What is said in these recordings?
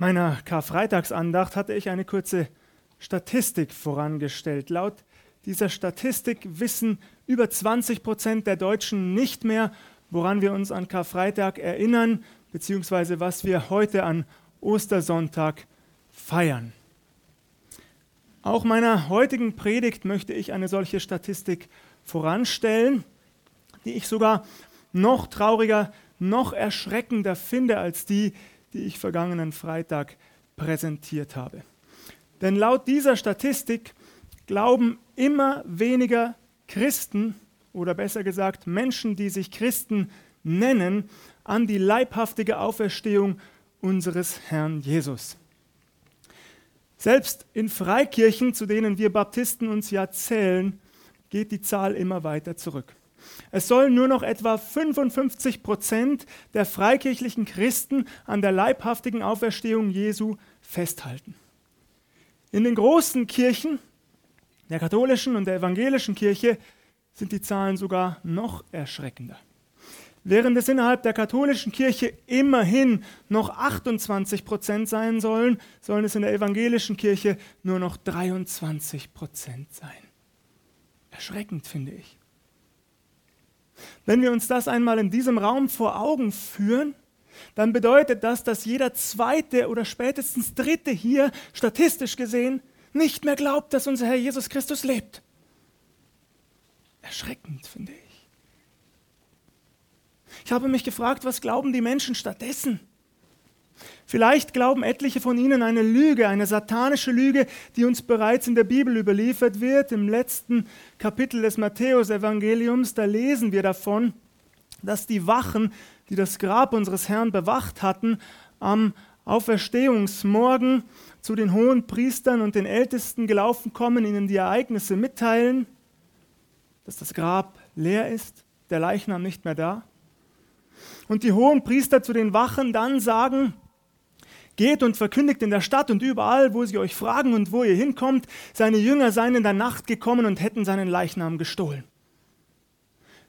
meiner Karfreitagsandacht hatte ich eine kurze Statistik vorangestellt. Laut dieser Statistik wissen über 20 Prozent der Deutschen nicht mehr, woran wir uns an Karfreitag erinnern, beziehungsweise was wir heute an Ostersonntag feiern. Auch meiner heutigen Predigt möchte ich eine solche Statistik voranstellen, die ich sogar noch trauriger, noch erschreckender finde als die, die ich vergangenen Freitag präsentiert habe. Denn laut dieser Statistik glauben immer weniger Christen oder besser gesagt Menschen, die sich Christen nennen, an die leibhaftige Auferstehung unseres Herrn Jesus. Selbst in Freikirchen, zu denen wir Baptisten uns ja zählen, geht die Zahl immer weiter zurück. Es sollen nur noch etwa 55 Prozent der freikirchlichen Christen an der leibhaftigen Auferstehung Jesu festhalten. In den großen Kirchen, der katholischen und der evangelischen Kirche, sind die Zahlen sogar noch erschreckender. Während es innerhalb der katholischen Kirche immerhin noch 28 Prozent sein sollen, sollen es in der evangelischen Kirche nur noch 23 Prozent sein. Erschreckend finde ich. Wenn wir uns das einmal in diesem Raum vor Augen führen, dann bedeutet das, dass jeder zweite oder spätestens dritte hier statistisch gesehen nicht mehr glaubt, dass unser Herr Jesus Christus lebt. Erschreckend, finde ich. Ich habe mich gefragt, was glauben die Menschen stattdessen? Vielleicht glauben etliche von ihnen eine Lüge, eine satanische Lüge, die uns bereits in der Bibel überliefert wird. Im letzten Kapitel des Matthäusevangeliums, da lesen wir davon, dass die Wachen, die das Grab unseres Herrn bewacht hatten, am Auferstehungsmorgen zu den hohen Priestern und den Ältesten gelaufen kommen, ihnen die Ereignisse mitteilen, dass das Grab leer ist, der Leichnam nicht mehr da. Und die hohen Priester zu den Wachen dann sagen, Geht und verkündigt in der Stadt und überall, wo sie euch fragen und wo ihr hinkommt, seine Jünger seien in der Nacht gekommen und hätten seinen Leichnam gestohlen.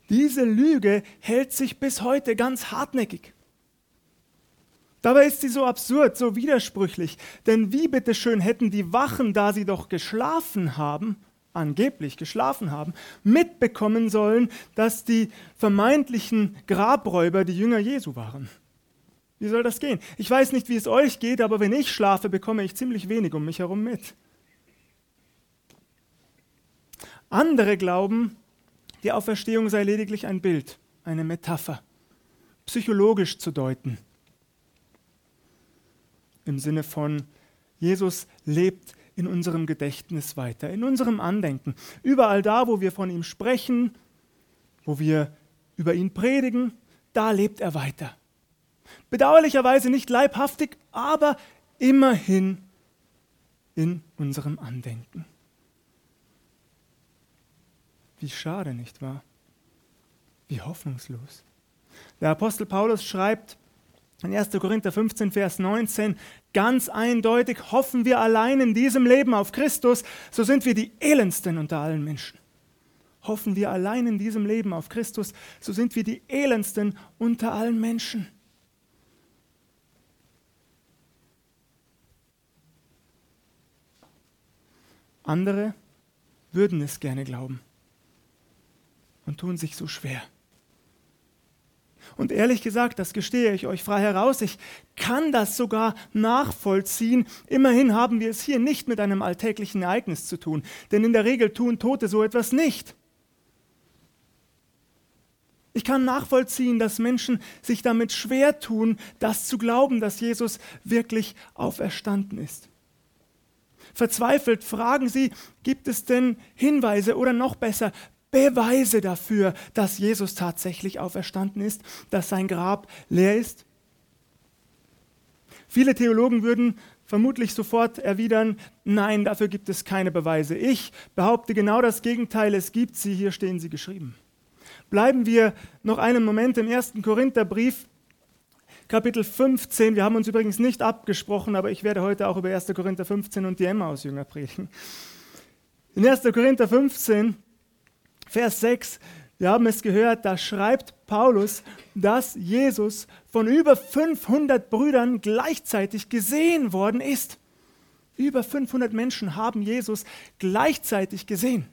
Diese Lüge hält sich bis heute ganz hartnäckig. Dabei ist sie so absurd, so widersprüchlich. Denn wie bitteschön hätten die Wachen, da sie doch geschlafen haben, angeblich geschlafen haben, mitbekommen sollen, dass die vermeintlichen Grabräuber die Jünger Jesu waren? Wie soll das gehen? Ich weiß nicht, wie es euch geht, aber wenn ich schlafe, bekomme ich ziemlich wenig um mich herum mit. Andere glauben, die Auferstehung sei lediglich ein Bild, eine Metapher, psychologisch zu deuten. Im Sinne von, Jesus lebt in unserem Gedächtnis weiter, in unserem Andenken. Überall da, wo wir von ihm sprechen, wo wir über ihn predigen, da lebt er weiter. Bedauerlicherweise nicht leibhaftig, aber immerhin in unserem Andenken. Wie schade, nicht wahr? Wie hoffnungslos. Der Apostel Paulus schreibt in 1. Korinther 15, Vers 19, ganz eindeutig, hoffen wir allein in diesem Leben auf Christus, so sind wir die elendsten unter allen Menschen. Hoffen wir allein in diesem Leben auf Christus, so sind wir die elendsten unter allen Menschen. Andere würden es gerne glauben und tun sich so schwer. Und ehrlich gesagt, das gestehe ich euch frei heraus, ich kann das sogar nachvollziehen. Immerhin haben wir es hier nicht mit einem alltäglichen Ereignis zu tun, denn in der Regel tun Tote so etwas nicht. Ich kann nachvollziehen, dass Menschen sich damit schwer tun, das zu glauben, dass Jesus wirklich auferstanden ist. Verzweifelt fragen sie, gibt es denn Hinweise oder noch besser Beweise dafür, dass Jesus tatsächlich auferstanden ist, dass sein Grab leer ist? Viele Theologen würden vermutlich sofort erwidern, nein, dafür gibt es keine Beweise. Ich behaupte genau das Gegenteil, es gibt sie, hier stehen sie geschrieben. Bleiben wir noch einen Moment im ersten Korintherbrief, Kapitel 15. Wir haben uns übrigens nicht abgesprochen, aber ich werde heute auch über 1. Korinther 15 und die Emmaus-Jünger predigen. In 1. Korinther 15, Vers 6, Wir haben es gehört, da schreibt Paulus, dass Jesus von über 500 Brüdern gleichzeitig gesehen worden ist. Über 500 Menschen haben Jesus gleichzeitig gesehen.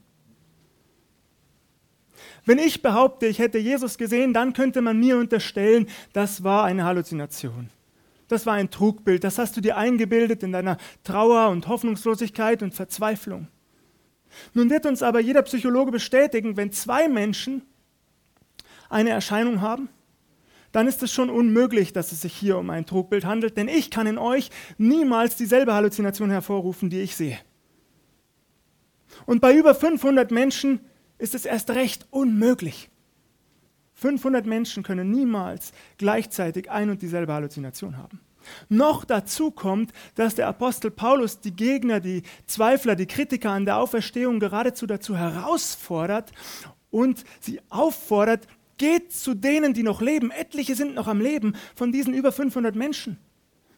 Wenn ich behaupte, ich hätte Jesus gesehen, dann könnte man mir unterstellen, das war eine Halluzination. Das war ein Trugbild. Das hast du dir eingebildet in deiner Trauer und Hoffnungslosigkeit und Verzweiflung. Nun wird uns aber jeder Psychologe bestätigen, wenn zwei Menschen eine Erscheinung haben, dann ist es schon unmöglich, dass es sich hier um ein Trugbild handelt, denn ich kann in euch niemals dieselbe Halluzination hervorrufen, die ich sehe. Und bei über 500 Menschen ist es erst recht unmöglich. 500 Menschen können niemals gleichzeitig ein und dieselbe Halluzination haben. Noch dazu kommt, dass der Apostel Paulus die Gegner, die Zweifler, die Kritiker an der Auferstehung geradezu dazu herausfordert und sie auffordert, geht zu denen, die noch leben, etliche sind noch am Leben von diesen über 500 Menschen.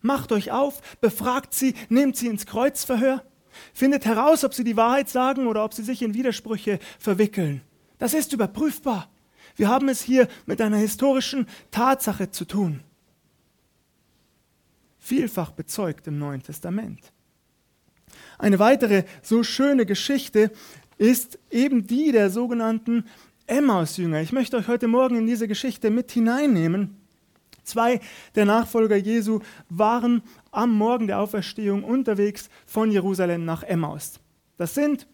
Macht euch auf, befragt sie, nehmt sie ins Kreuzverhör, findet heraus, ob sie die Wahrheit sagen oder ob sie sich in Widersprüche verwickeln. Das ist überprüfbar. Wir haben es hier mit einer historischen Tatsache zu tun vielfach bezeugt im Neuen Testament. Eine weitere so schöne Geschichte ist eben die der sogenannten Emmaus-Jünger. Ich möchte euch heute Morgen in diese Geschichte mit hineinnehmen. Zwei der Nachfolger Jesu waren am Morgen der Auferstehung unterwegs von Jerusalem nach Emmaus. Das sind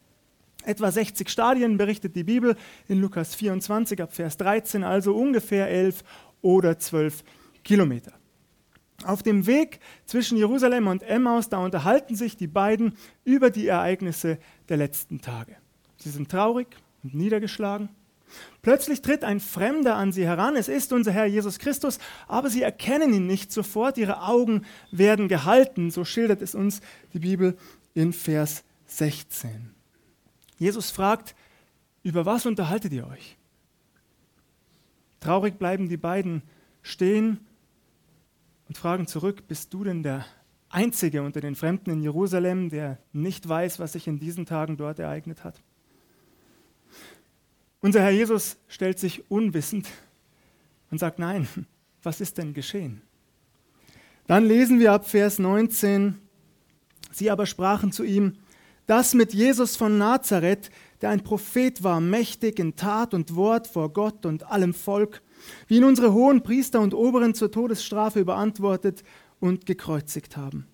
etwa 60 Stadien, berichtet die Bibel in Lukas 24 ab Vers 13, also ungefähr 11 oder 12 Kilometer. Auf dem Weg zwischen Jerusalem und Emmaus, da unterhalten sich die beiden über die Ereignisse der letzten Tage. Sie sind traurig und niedergeschlagen. Plötzlich tritt ein Fremder an sie heran. Es ist unser Herr Jesus Christus, aber sie erkennen ihn nicht sofort. Ihre Augen werden gehalten. So schildert es uns die Bibel in Vers 16. Jesus fragt, über was unterhaltet ihr euch? Traurig bleiben die beiden stehen und fragen zurück, bist du denn der Einzige unter den Fremden in Jerusalem, der nicht weiß, was sich in diesen Tagen dort ereignet hat? Unser Herr Jesus stellt sich unwissend und sagt, nein, was ist denn geschehen? Dann lesen wir ab Vers 19, sie aber sprachen zu ihm, das mit Jesus von Nazareth, der ein Prophet war, mächtig in Tat und Wort vor Gott und allem Volk, wie ihn unsere hohen Priester und Oberen zur Todesstrafe überantwortet und gekreuzigt haben.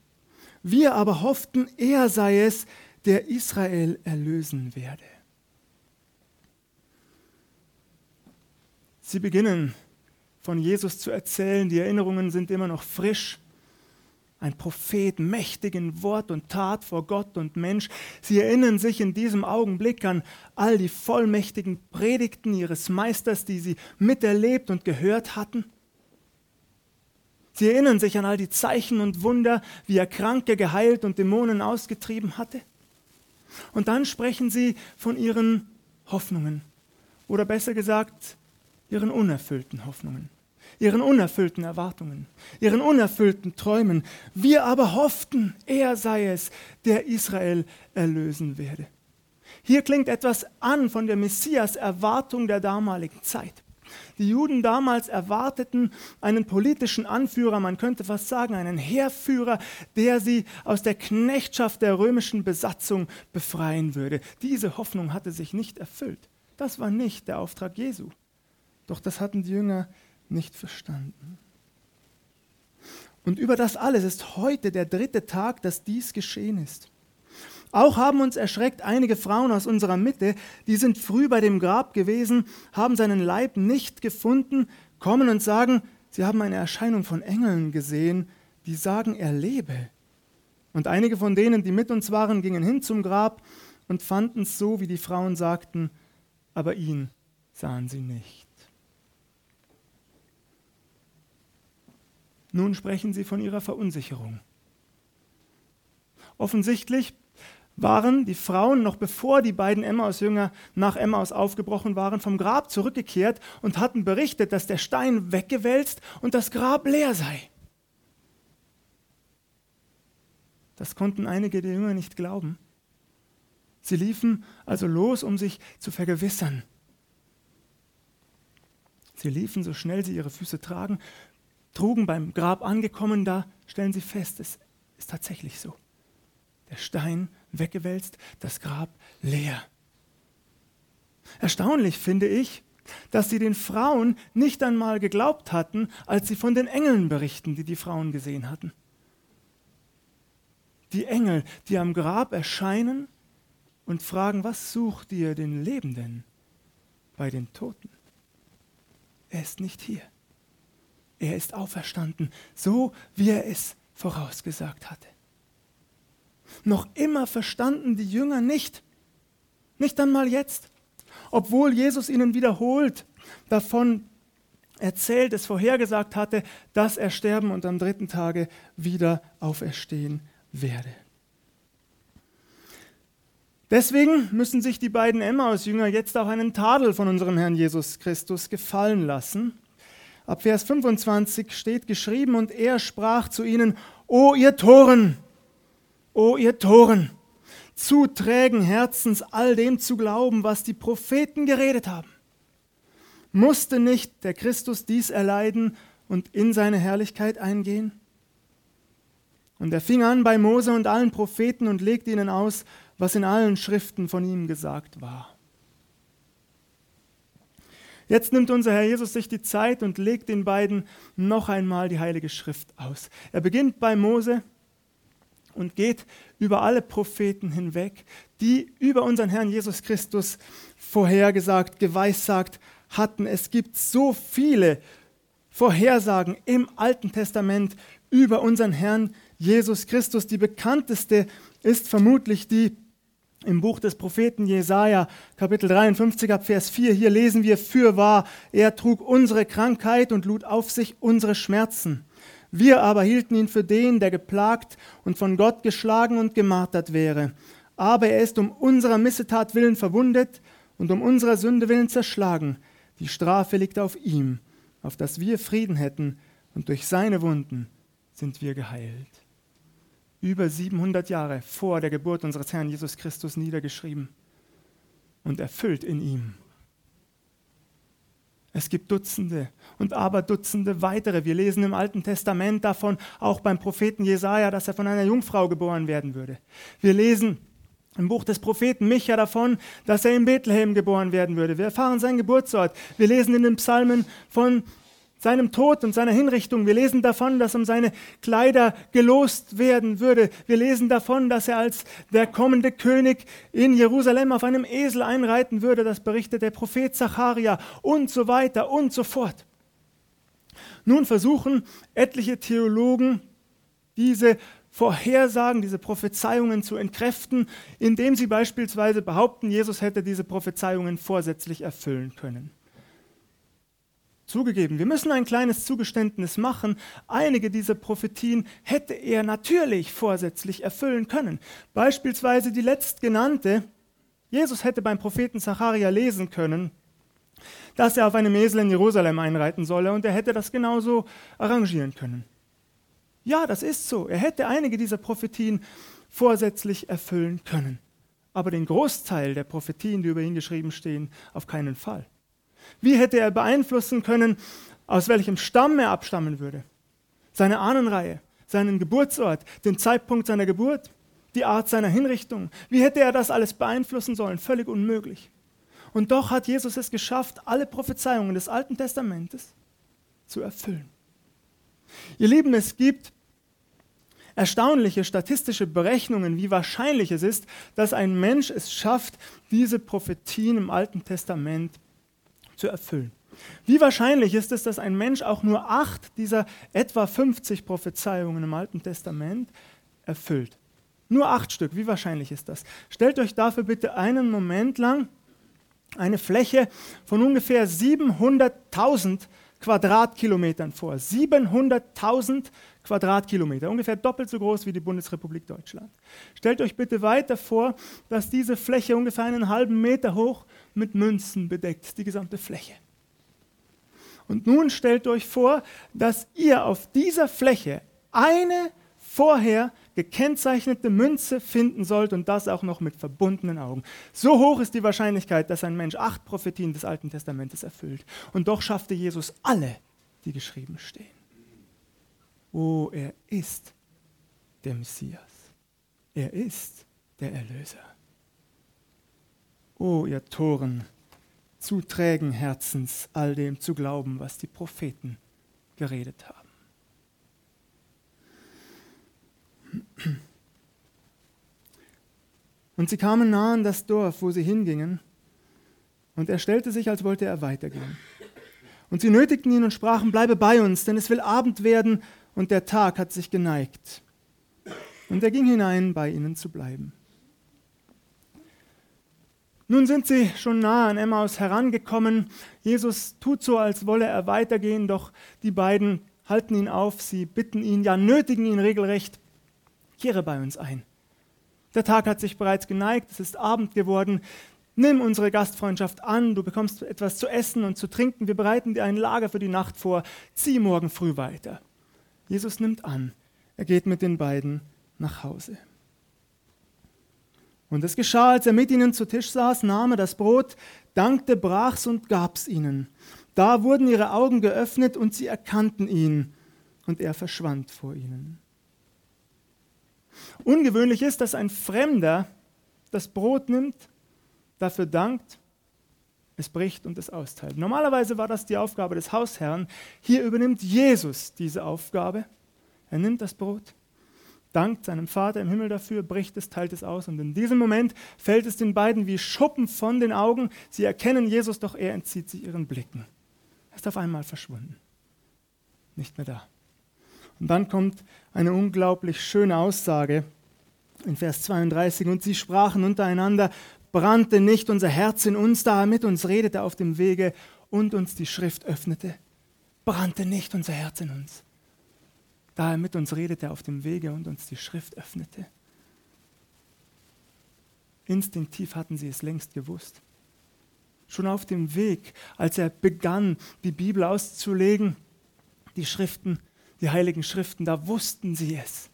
Wir aber hofften, er sei es, der Israel erlösen werde. Sie beginnen von Jesus zu erzählen, die Erinnerungen sind immer noch frisch ein Prophet, mächtig in Wort und Tat vor Gott und Mensch. Sie erinnern sich in diesem Augenblick an all die vollmächtigen Predigten ihres Meisters, die sie miterlebt und gehört hatten. Sie erinnern sich an all die Zeichen und Wunder, wie er Kranke geheilt und Dämonen ausgetrieben hatte. Und dann sprechen sie von ihren Hoffnungen oder besser gesagt ihren unerfüllten Hoffnungen ihren unerfüllten Erwartungen, ihren unerfüllten Träumen. Wir aber hofften, er sei es, der Israel erlösen werde. Hier klingt etwas an von der Messias-Erwartung der damaligen Zeit. Die Juden damals erwarteten einen politischen Anführer, man könnte fast sagen einen Heerführer, der sie aus der Knechtschaft der römischen Besatzung befreien würde. Diese Hoffnung hatte sich nicht erfüllt. Das war nicht der Auftrag Jesu. Doch das hatten die Jünger nicht verstanden. Und über das alles ist heute der dritte Tag, dass dies geschehen ist. Auch haben uns erschreckt einige Frauen aus unserer Mitte, die sind früh bei dem Grab gewesen, haben seinen Leib nicht gefunden, kommen und sagen, sie haben eine Erscheinung von Engeln gesehen, die sagen, er lebe. Und einige von denen, die mit uns waren, gingen hin zum Grab und fanden es so, wie die Frauen sagten, aber ihn sahen sie nicht. Nun sprechen sie von ihrer Verunsicherung. Offensichtlich waren die Frauen noch bevor die beiden Emmaus-Jünger nach Emmaus aufgebrochen waren, vom Grab zurückgekehrt und hatten berichtet, dass der Stein weggewälzt und das Grab leer sei. Das konnten einige der Jünger nicht glauben. Sie liefen also los, um sich zu vergewissern. Sie liefen, so schnell sie ihre Füße tragen, trugen beim Grab angekommen, da stellen sie fest, es ist tatsächlich so. Der Stein weggewälzt, das Grab leer. Erstaunlich finde ich, dass sie den Frauen nicht einmal geglaubt hatten, als sie von den Engeln berichten, die die Frauen gesehen hatten. Die Engel, die am Grab erscheinen und fragen, was sucht ihr den Lebenden bei den Toten? Er ist nicht hier. Er ist auferstanden, so wie er es vorausgesagt hatte. Noch immer verstanden die Jünger nicht, nicht einmal jetzt, obwohl Jesus ihnen wiederholt davon erzählt, es vorhergesagt hatte, dass er sterben und am dritten Tage wieder auferstehen werde. Deswegen müssen sich die beiden Emmaus-Jünger jetzt auch einen Tadel von unserem Herrn Jesus Christus gefallen lassen. Ab Vers 25 steht geschrieben, und er sprach zu ihnen, O ihr Toren, o ihr Toren, zu trägen Herzens all dem zu glauben, was die Propheten geredet haben. Musste nicht der Christus dies erleiden und in seine Herrlichkeit eingehen? Und er fing an bei Mose und allen Propheten und legte ihnen aus, was in allen Schriften von ihm gesagt war. Jetzt nimmt unser Herr Jesus sich die Zeit und legt den beiden noch einmal die Heilige Schrift aus. Er beginnt bei Mose und geht über alle Propheten hinweg, die über unseren Herrn Jesus Christus vorhergesagt, geweissagt hatten. Es gibt so viele Vorhersagen im Alten Testament über unseren Herrn Jesus Christus. Die bekannteste ist vermutlich die im Buch des Propheten Jesaja, Kapitel 53, ab Vers 4. Hier lesen wir: Fürwahr, er trug unsere Krankheit und lud auf sich unsere Schmerzen. Wir aber hielten ihn für den, der geplagt und von Gott geschlagen und gemartert wäre. Aber er ist um unserer Missetat willen verwundet und um unserer Sünde willen zerschlagen. Die Strafe liegt auf ihm, auf dass wir Frieden hätten, und durch seine Wunden sind wir geheilt. Über 700 Jahre vor der Geburt unseres Herrn Jesus Christus niedergeschrieben und erfüllt in ihm. Es gibt Dutzende und aber Dutzende weitere. Wir lesen im Alten Testament davon, auch beim Propheten Jesaja, dass er von einer Jungfrau geboren werden würde. Wir lesen im Buch des Propheten Micha davon, dass er in Bethlehem geboren werden würde. Wir erfahren seinen Geburtsort. Wir lesen in den Psalmen von seinem Tod und seiner Hinrichtung. Wir lesen davon, dass um seine Kleider gelost werden würde. Wir lesen davon, dass er als der kommende König in Jerusalem auf einem Esel einreiten würde. Das berichtet der Prophet Zacharia und so weiter und so fort. Nun versuchen etliche Theologen diese Vorhersagen, diese Prophezeiungen zu entkräften, indem sie beispielsweise behaupten, Jesus hätte diese Prophezeiungen vorsätzlich erfüllen können. Zugegeben, wir müssen ein kleines Zugeständnis machen. Einige dieser Prophetien hätte er natürlich vorsätzlich erfüllen können. Beispielsweise die letztgenannte. Jesus hätte beim Propheten Zacharia lesen können, dass er auf einem Esel in Jerusalem einreiten solle und er hätte das genauso arrangieren können. Ja, das ist so. Er hätte einige dieser Prophetien vorsätzlich erfüllen können. Aber den Großteil der Prophetien, die über ihn geschrieben stehen, auf keinen Fall. Wie hätte er beeinflussen können, aus welchem Stamm er abstammen würde? Seine Ahnenreihe, seinen Geburtsort, den Zeitpunkt seiner Geburt, die Art seiner Hinrichtung. Wie hätte er das alles beeinflussen sollen? Völlig unmöglich. Und doch hat Jesus es geschafft, alle Prophezeiungen des Alten Testamentes zu erfüllen. Ihr Lieben, es gibt erstaunliche statistische Berechnungen, wie wahrscheinlich es ist, dass ein Mensch es schafft, diese Prophetien im Alten Testament zu erfüllen. Wie wahrscheinlich ist es, dass ein Mensch auch nur acht dieser etwa 50 Prophezeiungen im Alten Testament erfüllt? Nur acht Stück, wie wahrscheinlich ist das? Stellt euch dafür bitte einen Moment lang eine Fläche von ungefähr 700.000 Quadratkilometern vor. 700.000 Quadratkilometer, ungefähr doppelt so groß wie die Bundesrepublik Deutschland. Stellt euch bitte weiter vor, dass diese Fläche ungefähr einen halben Meter hoch mit Münzen bedeckt, die gesamte Fläche. Und nun stellt euch vor, dass ihr auf dieser Fläche eine vorher gekennzeichnete Münze finden sollt und das auch noch mit verbundenen Augen. So hoch ist die Wahrscheinlichkeit, dass ein Mensch acht Prophetien des Alten Testamentes erfüllt. Und doch schaffte Jesus alle, die geschrieben stehen. Oh, er ist der Messias. Er ist der Erlöser. O ihr Toren, zu trägen Herzens, all dem zu glauben, was die Propheten geredet haben. Und sie kamen nahe an das Dorf, wo sie hingingen, und er stellte sich, als wollte er weitergehen. Und sie nötigten ihn und sprachen, bleibe bei uns, denn es will Abend werden und der Tag hat sich geneigt. Und er ging hinein, bei ihnen zu bleiben. Nun sind sie schon nahe an Emmaus herangekommen. Jesus tut so, als wolle er weitergehen, doch die beiden halten ihn auf, sie bitten ihn, ja nötigen ihn regelrecht, kehre bei uns ein. Der Tag hat sich bereits geneigt, es ist Abend geworden. Nimm unsere Gastfreundschaft an, du bekommst etwas zu essen und zu trinken, wir bereiten dir ein Lager für die Nacht vor, zieh morgen früh weiter. Jesus nimmt an, er geht mit den beiden nach Hause. Und es geschah, als er mit ihnen zu Tisch saß, nahm er das Brot, dankte, brach's und gab's ihnen. Da wurden ihre Augen geöffnet und sie erkannten ihn, und er verschwand vor ihnen. Ungewöhnlich ist, dass ein Fremder das Brot nimmt, dafür dankt, es bricht und es austeilt. Normalerweise war das die Aufgabe des Hausherrn. Hier übernimmt Jesus diese Aufgabe. Er nimmt das Brot, dankt seinem Vater im Himmel dafür, bricht es, teilt es aus und in diesem Moment fällt es den beiden wie Schuppen von den Augen. Sie erkennen Jesus, doch er entzieht sich ihren Blicken. Er ist auf einmal verschwunden. Nicht mehr da. Und dann kommt eine unglaublich schöne Aussage in Vers 32. Und sie sprachen untereinander, brannte nicht unser Herz in uns, da er mit uns redete auf dem Wege und uns die Schrift öffnete. Brannte nicht unser Herz in uns da er mit uns redete auf dem Wege und uns die Schrift öffnete. Instinktiv hatten sie es längst gewusst. Schon auf dem Weg, als er begann, die Bibel auszulegen, die Schriften, die heiligen Schriften, da wussten sie es.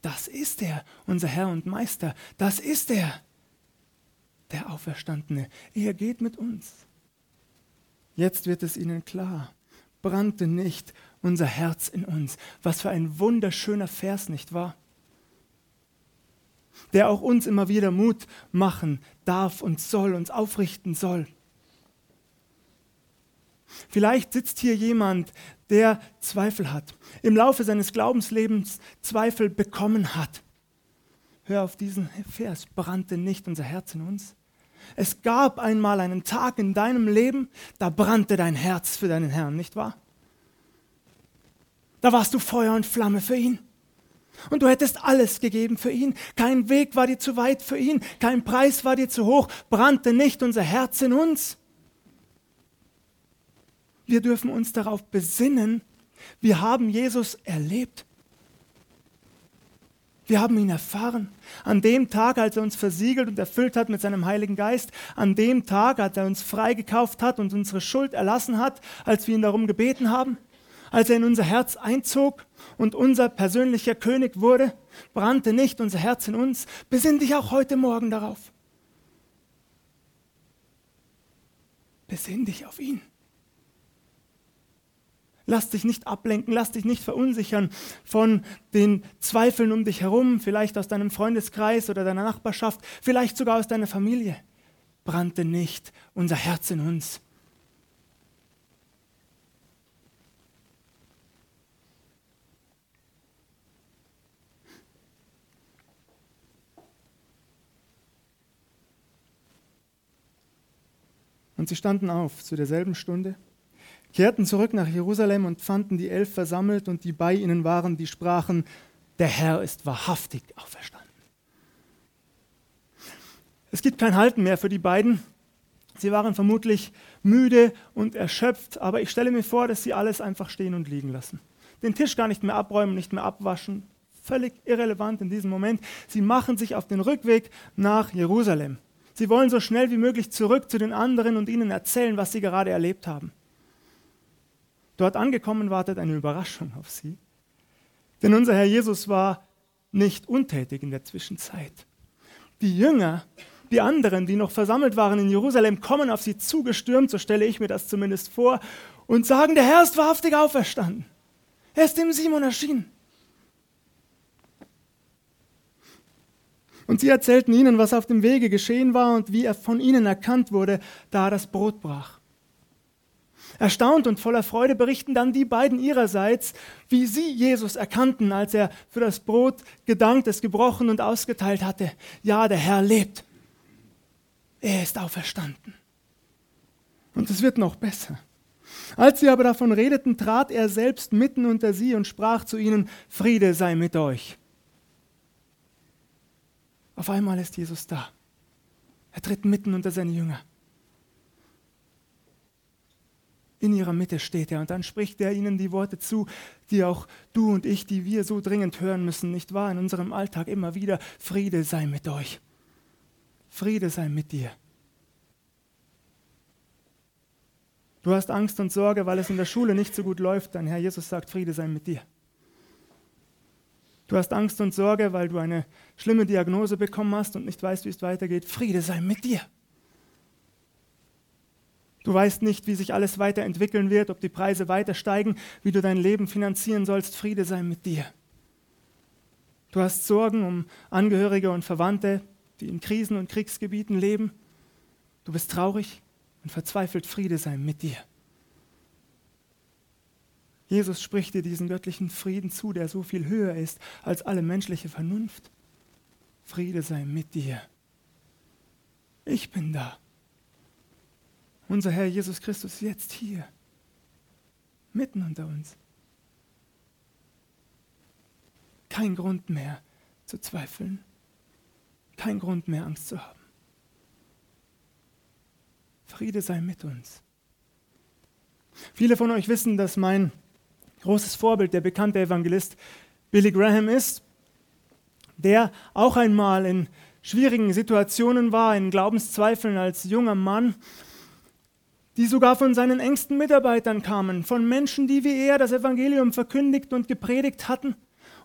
Das ist er, unser Herr und Meister. Das ist er, der Auferstandene. Er geht mit uns. Jetzt wird es ihnen klar. Brannte nicht unser Herz in uns. Was für ein wunderschöner Vers, nicht wahr? Der auch uns immer wieder Mut machen darf und soll, uns aufrichten soll. Vielleicht sitzt hier jemand, der Zweifel hat, im Laufe seines Glaubenslebens Zweifel bekommen hat. Hör auf diesen Vers, brannte nicht unser Herz in uns? Es gab einmal einen Tag in deinem Leben, da brannte dein Herz für deinen Herrn, nicht wahr? Da warst du Feuer und Flamme für ihn. Und du hättest alles gegeben für ihn. Kein Weg war dir zu weit für ihn. Kein Preis war dir zu hoch. Brannte nicht unser Herz in uns. Wir dürfen uns darauf besinnen. Wir haben Jesus erlebt. Wir haben ihn erfahren. An dem Tag, als er uns versiegelt und erfüllt hat mit seinem Heiligen Geist, an dem Tag, als er uns freigekauft hat und unsere Schuld erlassen hat, als wir ihn darum gebeten haben, als er in unser Herz einzog und unser persönlicher König wurde, brannte nicht unser Herz in uns. Besinn dich auch heute Morgen darauf. Besinn dich auf ihn. Lass dich nicht ablenken, lass dich nicht verunsichern von den Zweifeln um dich herum, vielleicht aus deinem Freundeskreis oder deiner Nachbarschaft, vielleicht sogar aus deiner Familie. Brannte nicht unser Herz in uns. Und sie standen auf zu derselben Stunde, kehrten zurück nach Jerusalem und fanden die Elf versammelt und die bei ihnen waren, die sprachen, der Herr ist wahrhaftig auferstanden. Es gibt kein Halten mehr für die beiden. Sie waren vermutlich müde und erschöpft, aber ich stelle mir vor, dass sie alles einfach stehen und liegen lassen. Den Tisch gar nicht mehr abräumen, nicht mehr abwaschen. Völlig irrelevant in diesem Moment. Sie machen sich auf den Rückweg nach Jerusalem. Sie wollen so schnell wie möglich zurück zu den anderen und ihnen erzählen, was sie gerade erlebt haben. Dort angekommen wartet eine Überraschung auf sie. Denn unser Herr Jesus war nicht untätig in der Zwischenzeit. Die Jünger, die anderen, die noch versammelt waren in Jerusalem, kommen auf sie zugestürmt, so stelle ich mir das zumindest vor, und sagen, der Herr ist wahrhaftig auferstanden. Er ist dem Simon erschienen. Und sie erzählten ihnen, was auf dem Wege geschehen war und wie er von ihnen erkannt wurde, da er das Brot brach. Erstaunt und voller Freude berichten dann die beiden ihrerseits, wie sie Jesus erkannten, als er für das Brot gedankt, es gebrochen und ausgeteilt hatte. Ja, der Herr lebt. Er ist auferstanden. Und es wird noch besser. Als sie aber davon redeten, trat er selbst mitten unter sie und sprach zu ihnen, Friede sei mit euch. Auf einmal ist Jesus da. Er tritt mitten unter seine Jünger. In ihrer Mitte steht er und dann spricht er ihnen die Worte zu, die auch du und ich, die wir so dringend hören müssen, nicht wahr? In unserem Alltag immer wieder. Friede sei mit euch. Friede sei mit dir. Du hast Angst und Sorge, weil es in der Schule nicht so gut läuft. Dein Herr Jesus sagt, Friede sei mit dir. Du hast Angst und Sorge, weil du eine schlimme Diagnose bekommen hast und nicht weißt, wie es weitergeht. Friede sei mit dir. Du weißt nicht, wie sich alles weiterentwickeln wird, ob die Preise weiter steigen, wie du dein Leben finanzieren sollst. Friede sei mit dir. Du hast Sorgen um Angehörige und Verwandte, die in Krisen und Kriegsgebieten leben. Du bist traurig und verzweifelt. Friede sei mit dir. Jesus spricht dir diesen göttlichen Frieden zu, der so viel höher ist als alle menschliche Vernunft. Friede sei mit dir. Ich bin da. Unser Herr Jesus Christus ist jetzt hier, mitten unter uns. Kein Grund mehr zu zweifeln, kein Grund mehr Angst zu haben. Friede sei mit uns. Viele von euch wissen, dass mein großes Vorbild der bekannte Evangelist Billy Graham ist, der auch einmal in schwierigen Situationen war, in Glaubenszweifeln als junger Mann die sogar von seinen engsten Mitarbeitern kamen, von Menschen, die wie er das Evangelium verkündigt und gepredigt hatten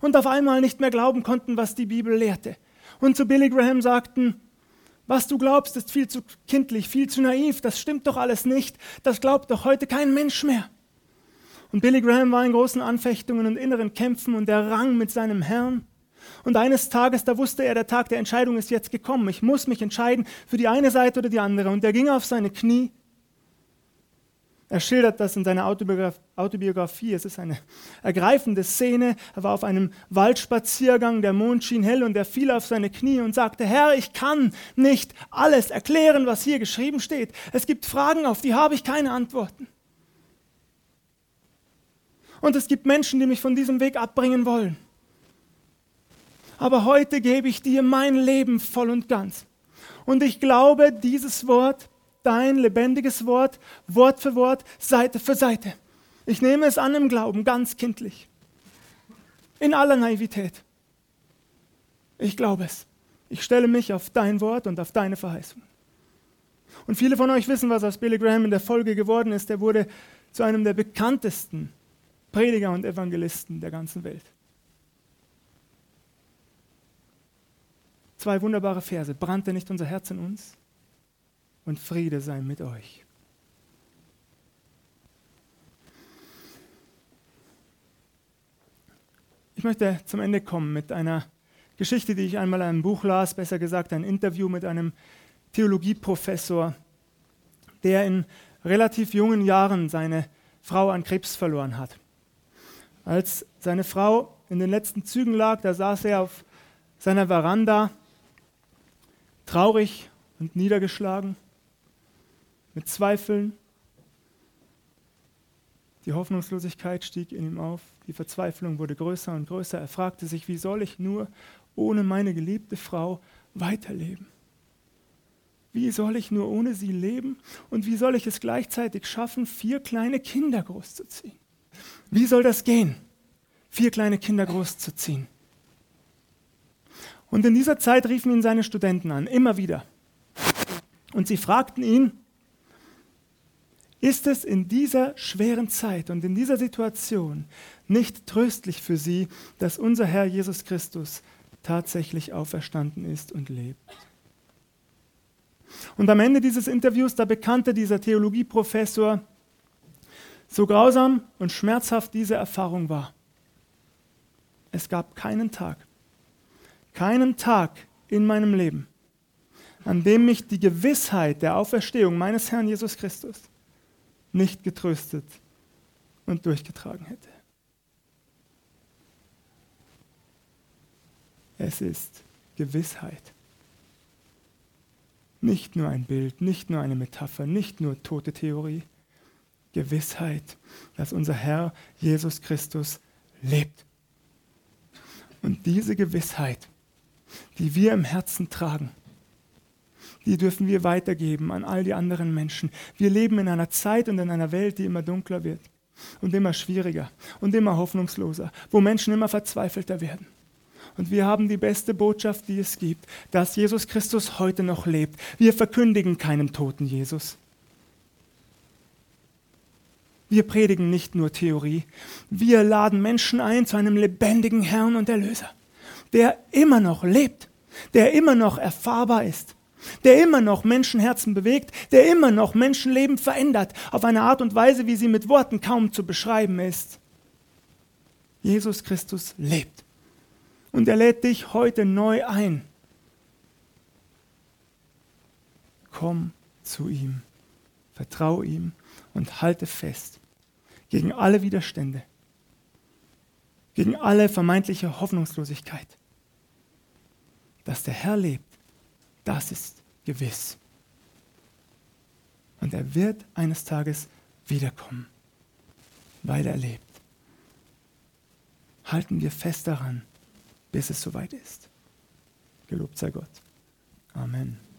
und auf einmal nicht mehr glauben konnten, was die Bibel lehrte. Und zu Billy Graham sagten, was du glaubst, ist viel zu kindlich, viel zu naiv, das stimmt doch alles nicht, das glaubt doch heute kein Mensch mehr. Und Billy Graham war in großen Anfechtungen und inneren Kämpfen und er rang mit seinem Herrn. Und eines Tages, da wusste er, der Tag der Entscheidung ist jetzt gekommen. Ich muss mich entscheiden für die eine Seite oder die andere. Und er ging auf seine Knie er schildert das in seiner Autobiografie. Es ist eine ergreifende Szene. Er war auf einem Waldspaziergang, der Mond schien hell und er fiel auf seine Knie und sagte, Herr, ich kann nicht alles erklären, was hier geschrieben steht. Es gibt Fragen, auf die habe ich keine Antworten. Und es gibt Menschen, die mich von diesem Weg abbringen wollen. Aber heute gebe ich dir mein Leben voll und ganz. Und ich glaube, dieses Wort dein lebendiges Wort, Wort für Wort, Seite für Seite. Ich nehme es an im Glauben, ganz kindlich. In aller Naivität. Ich glaube es. Ich stelle mich auf dein Wort und auf deine Verheißung. Und viele von euch wissen, was aus Billy Graham in der Folge geworden ist. Er wurde zu einem der bekanntesten Prediger und Evangelisten der ganzen Welt. Zwei wunderbare Verse. Brannte nicht unser Herz in uns? und Friede sei mit euch. Ich möchte zum Ende kommen mit einer Geschichte, die ich einmal in einem Buch las, besser gesagt ein Interview mit einem Theologieprofessor, der in relativ jungen Jahren seine Frau an Krebs verloren hat. Als seine Frau in den letzten Zügen lag, da saß er auf seiner Veranda, traurig und niedergeschlagen mit Zweifeln. Die Hoffnungslosigkeit stieg in ihm auf, die Verzweiflung wurde größer und größer. Er fragte sich, wie soll ich nur ohne meine geliebte Frau weiterleben? Wie soll ich nur ohne sie leben? Und wie soll ich es gleichzeitig schaffen, vier kleine Kinder großzuziehen? Wie soll das gehen, vier kleine Kinder großzuziehen? Und in dieser Zeit riefen ihn seine Studenten an, immer wieder. Und sie fragten ihn, ist es in dieser schweren Zeit und in dieser Situation nicht tröstlich für Sie, dass unser Herr Jesus Christus tatsächlich auferstanden ist und lebt. Und am Ende dieses Interviews, da bekannte dieser Theologieprofessor, so grausam und schmerzhaft diese Erfahrung war. Es gab keinen Tag, keinen Tag in meinem Leben, an dem mich die Gewissheit der Auferstehung meines Herrn Jesus Christus nicht getröstet und durchgetragen hätte. Es ist Gewissheit. Nicht nur ein Bild, nicht nur eine Metapher, nicht nur tote Theorie. Gewissheit, dass unser Herr Jesus Christus lebt. Und diese Gewissheit, die wir im Herzen tragen, die dürfen wir weitergeben an all die anderen Menschen. Wir leben in einer Zeit und in einer Welt, die immer dunkler wird und immer schwieriger und immer hoffnungsloser, wo Menschen immer verzweifelter werden. Und wir haben die beste Botschaft, die es gibt, dass Jesus Christus heute noch lebt. Wir verkündigen keinem toten Jesus. Wir predigen nicht nur Theorie, wir laden Menschen ein zu einem lebendigen Herrn und Erlöser, der immer noch lebt, der immer noch erfahrbar ist, der immer noch Menschenherzen bewegt, der immer noch Menschenleben verändert, auf eine Art und Weise, wie sie mit Worten kaum zu beschreiben ist. Jesus Christus lebt. Und er lädt dich heute neu ein. Komm zu ihm, vertrau ihm und halte fest gegen alle Widerstände, gegen alle vermeintliche Hoffnungslosigkeit. Dass der Herr lebt, das ist gewiss. Und er wird eines Tages wiederkommen, weil er lebt. Halten wir fest daran bis es soweit ist. Gelobt sei Gott. Amen.